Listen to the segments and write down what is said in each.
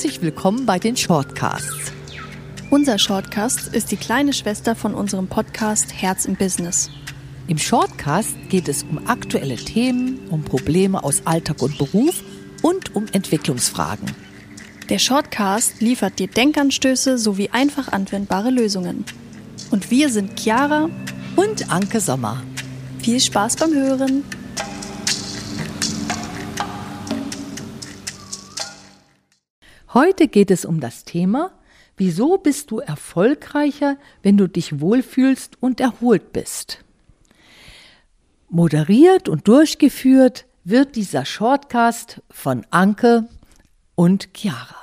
Herzlich willkommen bei den Shortcasts. Unser Shortcast ist die kleine Schwester von unserem Podcast Herz im Business. Im Shortcast geht es um aktuelle Themen, um Probleme aus Alltag und Beruf und um Entwicklungsfragen. Der Shortcast liefert dir Denkanstöße sowie einfach anwendbare Lösungen. Und wir sind Chiara und Anke Sommer. Viel Spaß beim Hören! Heute geht es um das Thema, wieso bist du erfolgreicher, wenn du dich wohlfühlst und erholt bist. Moderiert und durchgeführt wird dieser Shortcast von Anke und Chiara.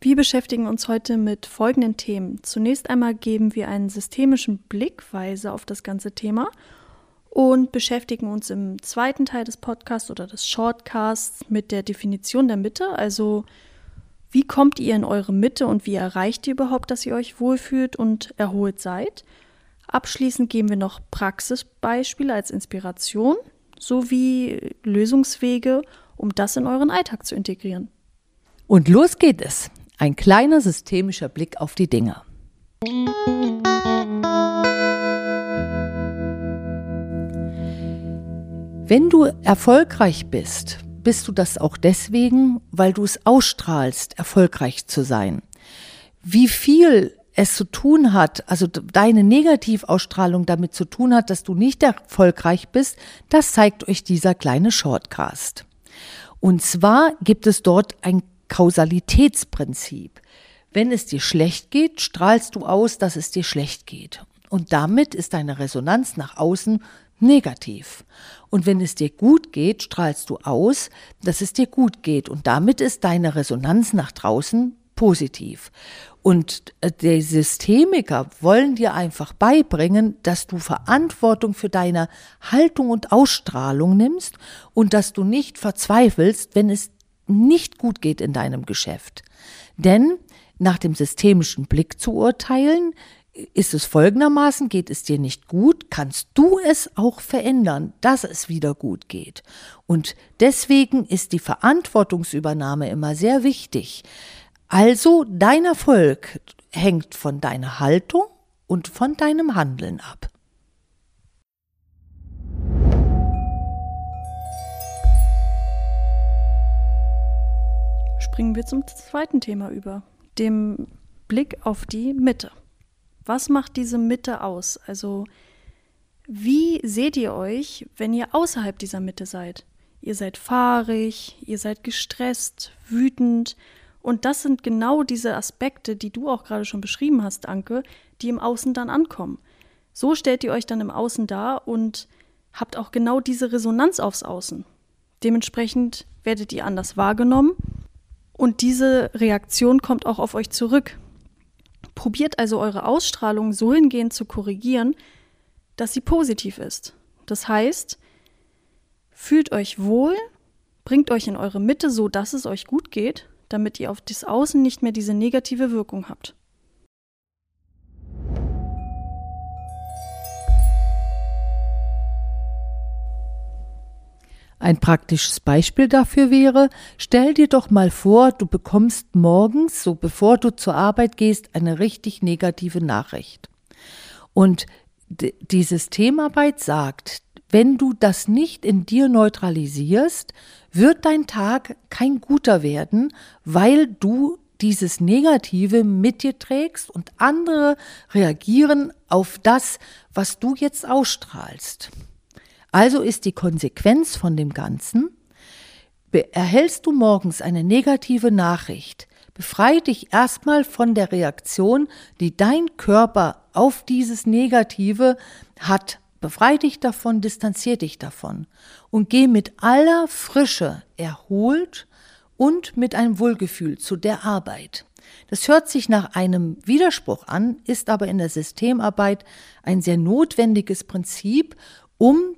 Wir beschäftigen uns heute mit folgenden Themen. Zunächst einmal geben wir einen systemischen Blickweise auf das ganze Thema und beschäftigen uns im zweiten Teil des Podcasts oder des Shortcasts mit der Definition der Mitte. Also wie kommt ihr in eure Mitte und wie erreicht ihr überhaupt, dass ihr euch wohlfühlt und erholt seid? Abschließend geben wir noch Praxisbeispiele als Inspiration sowie Lösungswege, um das in euren Alltag zu integrieren. Und los geht es. Ein kleiner systemischer Blick auf die Dinge. Wenn du erfolgreich bist, bist du das auch deswegen, weil du es ausstrahlst, erfolgreich zu sein. Wie viel es zu tun hat, also deine Negativausstrahlung damit zu tun hat, dass du nicht erfolgreich bist, das zeigt euch dieser kleine Shortcast. Und zwar gibt es dort ein Kausalitätsprinzip. Wenn es dir schlecht geht, strahlst du aus, dass es dir schlecht geht. Und damit ist deine Resonanz nach außen negativ. Und wenn es dir gut geht, strahlst du aus, dass es dir gut geht. Und damit ist deine Resonanz nach draußen positiv. Und äh, die Systemiker wollen dir einfach beibringen, dass du Verantwortung für deine Haltung und Ausstrahlung nimmst und dass du nicht verzweifelst, wenn es nicht gut geht in deinem Geschäft. Denn nach dem systemischen Blick zu urteilen, ist es folgendermaßen, geht es dir nicht gut, kannst du es auch verändern, dass es wieder gut geht. Und deswegen ist die Verantwortungsübernahme immer sehr wichtig. Also dein Erfolg hängt von deiner Haltung und von deinem Handeln ab. Springen wir zum zweiten Thema über, dem Blick auf die Mitte. Was macht diese Mitte aus? Also, wie seht ihr euch, wenn ihr außerhalb dieser Mitte seid? Ihr seid fahrig, ihr seid gestresst, wütend. Und das sind genau diese Aspekte, die du auch gerade schon beschrieben hast, Anke, die im Außen dann ankommen. So stellt ihr euch dann im Außen dar und habt auch genau diese Resonanz aufs Außen. Dementsprechend werdet ihr anders wahrgenommen und diese Reaktion kommt auch auf euch zurück. Probiert also eure Ausstrahlung so hingehend zu korrigieren, dass sie positiv ist. Das heißt, fühlt euch wohl, bringt euch in eure Mitte so, dass es euch gut geht, damit ihr auf das Außen nicht mehr diese negative Wirkung habt. Ein praktisches Beispiel dafür wäre, stell dir doch mal vor, du bekommst morgens, so bevor du zur Arbeit gehst, eine richtig negative Nachricht. Und die Systemarbeit sagt, wenn du das nicht in dir neutralisierst, wird dein Tag kein guter werden, weil du dieses Negative mit dir trägst und andere reagieren auf das, was du jetzt ausstrahlst. Also ist die Konsequenz von dem Ganzen, erhältst du morgens eine negative Nachricht, befrei dich erstmal von der Reaktion, die dein Körper auf dieses Negative hat. Befrei dich davon, distanzier dich davon und geh mit aller Frische erholt und mit einem Wohlgefühl zu der Arbeit. Das hört sich nach einem Widerspruch an, ist aber in der Systemarbeit ein sehr notwendiges Prinzip, um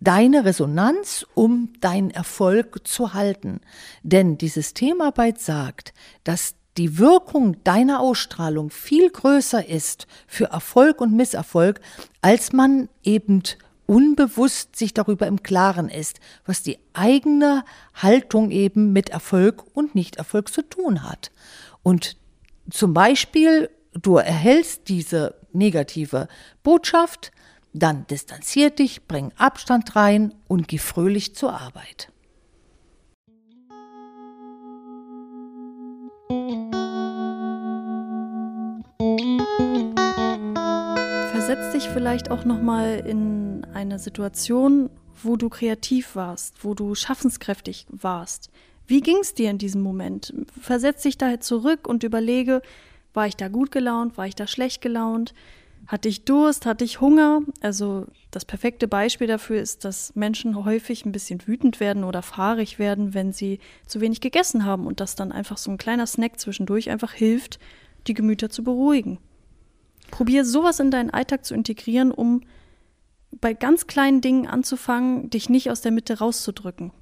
deine Resonanz, um deinen Erfolg zu halten. Denn die Systemarbeit sagt, dass die Wirkung deiner Ausstrahlung viel größer ist für Erfolg und Misserfolg, als man eben unbewusst sich darüber im Klaren ist, was die eigene Haltung eben mit Erfolg und Nichterfolg zu tun hat. Und zum Beispiel, du erhältst diese negative Botschaft, dann distanzier dich, bring Abstand rein und geh fröhlich zur Arbeit. Versetz dich vielleicht auch noch mal in eine Situation, wo du kreativ warst, wo du schaffenskräftig warst. Wie ging es dir in diesem Moment? Versetz dich daher zurück und überlege, war ich da gut gelaunt, war ich da schlecht gelaunt? Hatte ich Durst, hatte ich Hunger? Also das perfekte Beispiel dafür ist, dass Menschen häufig ein bisschen wütend werden oder fahrig werden, wenn sie zu wenig gegessen haben und dass dann einfach so ein kleiner Snack zwischendurch einfach hilft, die Gemüter zu beruhigen. Probier sowas in deinen Alltag zu integrieren, um bei ganz kleinen Dingen anzufangen, dich nicht aus der Mitte rauszudrücken.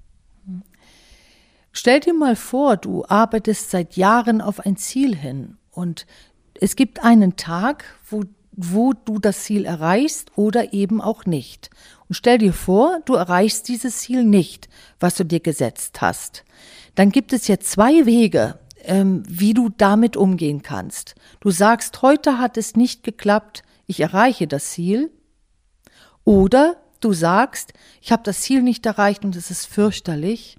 Stell dir mal vor, du arbeitest seit Jahren auf ein Ziel hin und es gibt einen Tag, wo wo du das Ziel erreichst oder eben auch nicht. Und stell dir vor, du erreichst dieses Ziel nicht, was du dir gesetzt hast. Dann gibt es jetzt zwei Wege, ähm, wie du damit umgehen kannst. Du sagst, heute hat es nicht geklappt, ich erreiche das Ziel. Oder du sagst, ich habe das Ziel nicht erreicht und es ist fürchterlich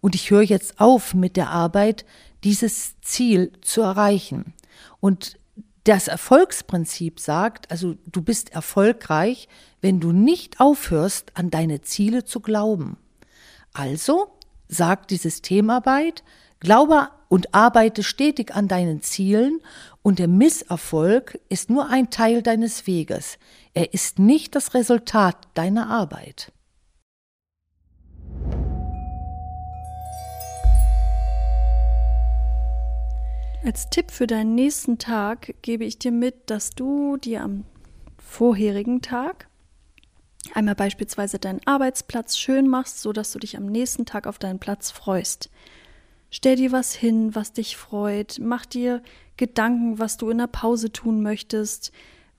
und ich höre jetzt auf mit der Arbeit, dieses Ziel zu erreichen. Und das Erfolgsprinzip sagt, also du bist erfolgreich, wenn du nicht aufhörst, an deine Ziele zu glauben. Also sagt die Systemarbeit, glaube und arbeite stetig an deinen Zielen und der Misserfolg ist nur ein Teil deines Weges. Er ist nicht das Resultat deiner Arbeit. Als Tipp für deinen nächsten Tag gebe ich dir mit, dass du dir am vorherigen Tag einmal beispielsweise deinen Arbeitsplatz schön machst, sodass du dich am nächsten Tag auf deinen Platz freust. Stell dir was hin, was dich freut, mach dir Gedanken, was du in der Pause tun möchtest,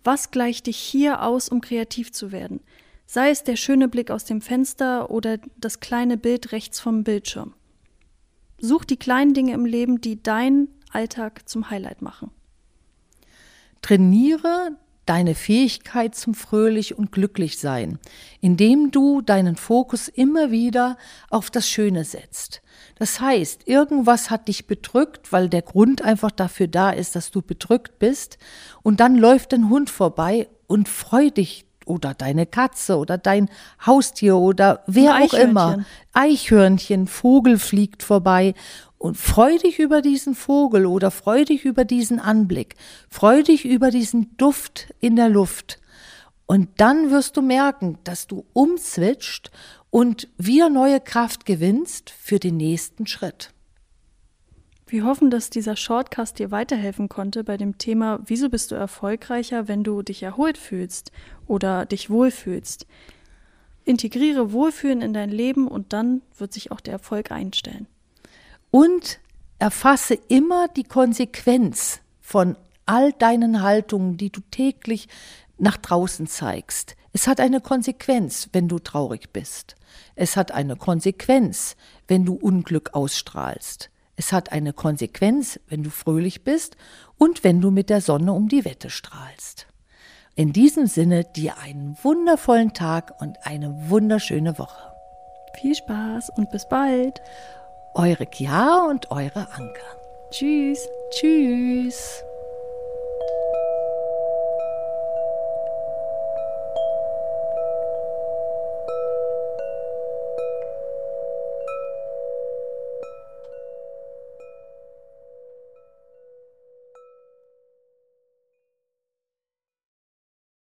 was gleicht dich hier aus, um kreativ zu werden. Sei es der schöne Blick aus dem Fenster oder das kleine Bild rechts vom Bildschirm. Such die kleinen Dinge im Leben, die dein Alltag zum Highlight machen. Trainiere deine Fähigkeit zum fröhlich und glücklich sein, indem du deinen Fokus immer wieder auf das Schöne setzt. Das heißt, irgendwas hat dich bedrückt, weil der Grund einfach dafür da ist, dass du bedrückt bist, und dann läuft ein Hund vorbei und freu dich oder deine Katze oder dein Haustier oder wer auch immer. Eichhörnchen, Vogel fliegt vorbei und freu dich über diesen Vogel oder freu dich über diesen Anblick, freu dich über diesen Duft in der Luft. Und dann wirst du merken, dass du umswitcht und wieder neue Kraft gewinnst für den nächsten Schritt. Wir hoffen, dass dieser Shortcast dir weiterhelfen konnte bei dem Thema, wieso bist du erfolgreicher, wenn du dich erholt fühlst oder dich wohlfühlst. Integriere Wohlfühlen in dein Leben und dann wird sich auch der Erfolg einstellen und erfasse immer die Konsequenz von all deinen Haltungen, die du täglich nach draußen zeigst. Es hat eine Konsequenz, wenn du traurig bist. Es hat eine Konsequenz, wenn du Unglück ausstrahlst. Es hat eine Konsequenz, wenn du fröhlich bist und wenn du mit der Sonne um die Wette strahlst. In diesem Sinne dir einen wundervollen Tag und eine wunderschöne Woche. Viel Spaß und bis bald. Eure Chiara und eure Anke. Tschüss. Tschüss.